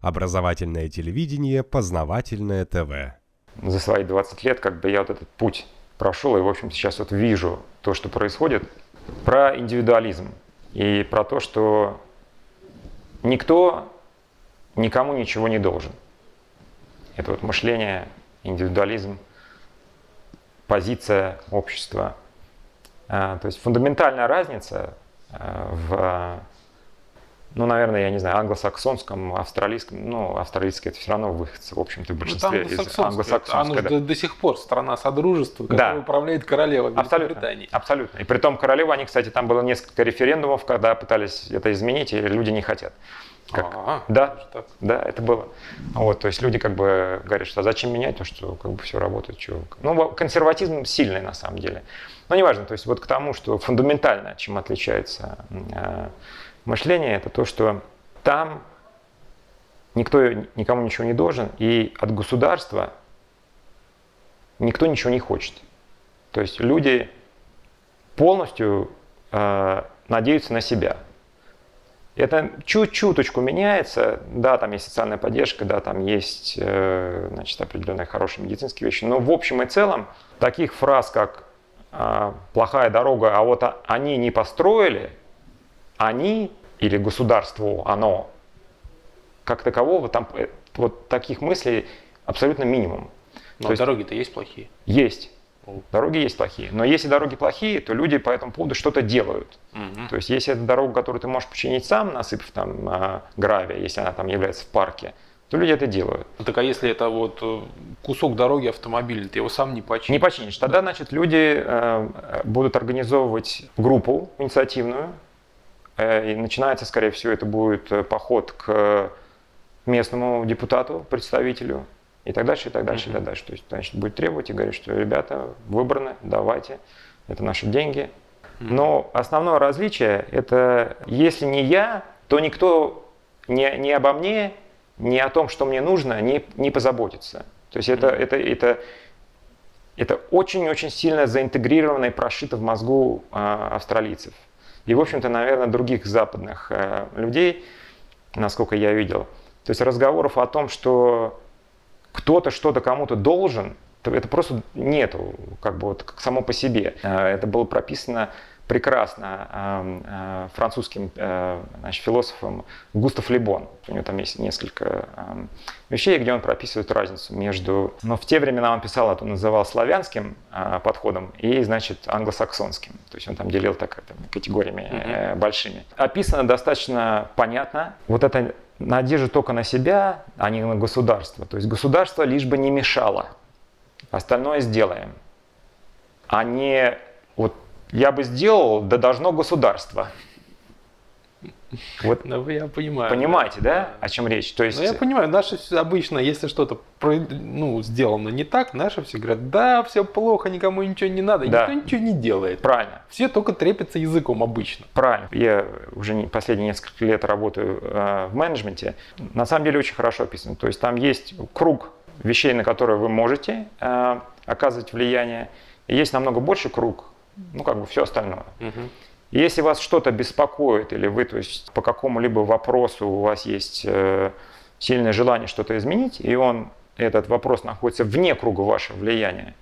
Образовательное телевидение, познавательное ТВ. За свои 20 лет как бы я вот этот путь прошел, и, в общем, сейчас вот вижу то, что происходит, про индивидуализм и про то, что никто никому ничего не должен. Это вот мышление, индивидуализм, позиция общества. А, то есть фундаментальная разница а, в ну, наверное, я не знаю, англосаксонском, австралийском, ну, австралийский это все равно выходцы, в общем-то, в ну, большинстве ну, из англосаксонского. Да. до, до сих пор страна Содружества, которая да. управляет королева Великобритании. Абсолютно, абсолютно. И при том королева, они, кстати, там было несколько референдумов, когда пытались это изменить, и люди не хотят. Как? А, да, да, это было. Вот, то есть люди как бы говорят, что а зачем менять то, что как бы все работает, что. Ну, консерватизм сильный на самом деле. Но неважно, то есть вот к тому, что фундаментально, чем отличается э, мышление, это то, что там никто никому ничего не должен, и от государства никто ничего не хочет. То есть люди полностью э, надеются на себя. Это чуть-чуточку меняется, да, там есть социальная поддержка, да, там есть, э, значит, определенные хорошие медицинские вещи, но в общем и целом таких фраз, как э, «плохая дорога, а вот они не построили», они или государству оно, как такового, там э, вот таких мыслей абсолютно минимум. Но дороги-то есть плохие? Есть. Дороги есть плохие. Но если дороги плохие, то люди по этому поводу что-то делают. Угу. То есть если это дорога, которую ты можешь починить сам, насыпав там э, гравия, если она там является в парке, то люди это делают. Ну, так а если это вот э, кусок дороги автомобиля, ты его сам не починишь? Не починишь. Тогда, значит, люди э, будут организовывать группу инициативную, и начинается, скорее всего, это будет э, поход к местному депутату, представителю, и так дальше, и так дальше, mm-hmm. и так дальше. То есть, значит, будет требовать и говорить, что ребята выбраны, давайте, это наши деньги. Mm-hmm. Но основное различие – это если не я, то никто не, не обо мне, не о том, что мне нужно, не, не позаботится. То есть это, mm-hmm. это, это, это очень-очень сильно заинтегрировано и прошито в мозгу э, австралийцев и, в общем-то, наверное, других западных э, людей, насколько я видел. То есть разговоров о том, что кто-то что-то кому-то должен, это просто нету, как бы вот само по себе. Э, это было прописано прекрасно э, э, французским э, значит, философом Густав Лебон. У него там есть несколько вещей, где он прописывает разницу между... Но в те времена он писал, это он называл славянским подходом и, значит, англосаксонским. То есть он там делил так это, категориями mm-hmm. большими. Описано достаточно понятно. Вот это надежда только на себя, а не на государство. То есть государство лишь бы не мешало. Остальное сделаем. А не вот я бы сделал, да должно государство. Вот, ну, я понимаю. Понимаете, да, да о чем речь? То есть... Ну, я понимаю, наши обычно, если что-то ну, сделано не так, наши все говорят, да, все плохо, никому ничего не надо, да. никто ничего не делает. Правильно. Все только трепятся языком обычно. Правильно. Я уже последние несколько лет работаю э, в менеджменте. На самом деле очень хорошо описано. То есть там есть круг вещей, на которые вы можете э, оказывать влияние. И есть намного больше круг ну, как бы все остальное. Угу. Если вас что-то беспокоит, или вы, то есть, по какому-либо вопросу у вас есть э, сильное желание что-то изменить, и он, этот вопрос находится вне круга вашего влияния,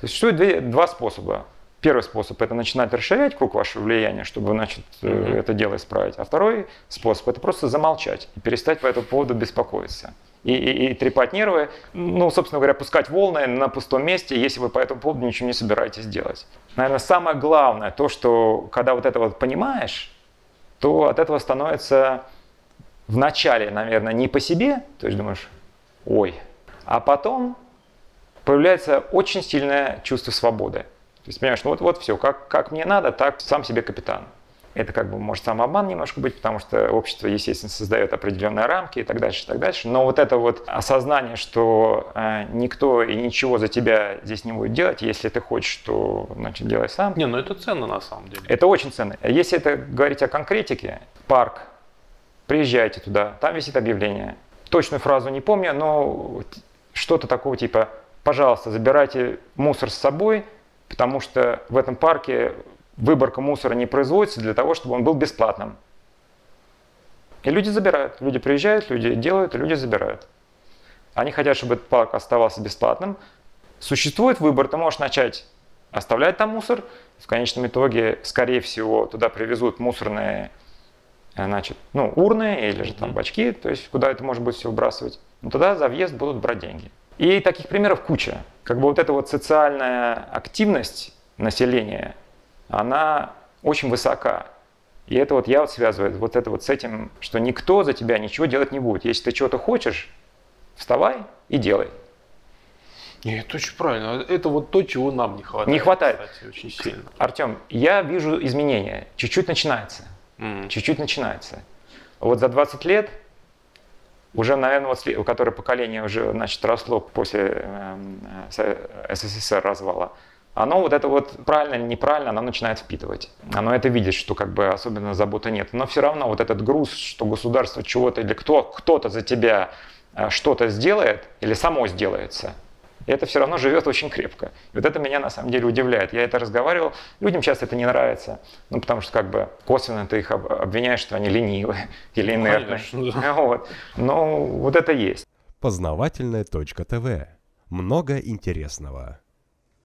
то существует два способа. Первый способ – это начинать расширять круг вашего влияния, чтобы значит, mm-hmm. это дело исправить. А второй способ – это просто замолчать и перестать по этому поводу беспокоиться и, и, и трепать нервы, ну, собственно говоря, пускать волны на пустом месте, если вы по этому поводу ничего не собираетесь делать. Наверное, самое главное, то, что когда вот это вот понимаешь, то от этого становится в начале, наверное, не по себе, то есть думаешь, ой, а потом появляется очень сильное чувство свободы. То есть, понимаешь, ну вот, вот все, как, как мне надо, так сам себе капитан. Это как бы может самообман немножко быть, потому что общество, естественно, создает определенные рамки и так дальше, и так дальше. Но вот это вот осознание, что э, никто и ничего за тебя здесь не будет делать, если ты хочешь, то значит делай сам. Не, ну это ценно на самом деле. Это очень ценно. Если это говорить о конкретике, парк, приезжайте туда, там висит объявление. Точную фразу не помню, но что-то такого типа, пожалуйста, забирайте мусор с собой, потому что в этом парке выборка мусора не производится для того, чтобы он был бесплатным. И люди забирают. Люди приезжают, люди делают, люди забирают. Они хотят, чтобы этот парк оставался бесплатным. Существует выбор, ты можешь начать оставлять там мусор. В конечном итоге, скорее всего, туда привезут мусорные значит, ну, урны или же там бачки, то есть куда это может быть все выбрасывать. Но тогда за въезд будут брать деньги. И таких примеров куча. Как бы вот эта вот социальная активность населения, она очень высока. И это вот я вот связываю вот это вот с этим, что никто за тебя ничего делать не будет. Если ты чего-то хочешь, вставай и делай. Нет, это очень правильно. Это вот то, чего нам не хватает. Не хватает. Кстати, очень сильно. Артем, я вижу изменения. Чуть-чуть начинается. Mm. Чуть-чуть начинается. Вот за 20 лет уже, наверное, вот, которое поколение уже значит, росло после э, СССР развала, оно вот это вот правильно или неправильно, оно начинает впитывать. Оно это видит, что как бы особенно заботы нет. Но все равно вот этот груз, что государство чего-то или кто, кто-то за тебя э, что-то сделает или само сделается, это все равно живет очень крепко. И вот это меня на самом деле удивляет. Я это разговаривал, людям часто это не нравится, ну потому что как бы косвенно ты их обвиняешь, что они ленивые или ну, инертные. Конечно, да. вот. Но вот это есть. Познавательная точка ТВ. Много интересного.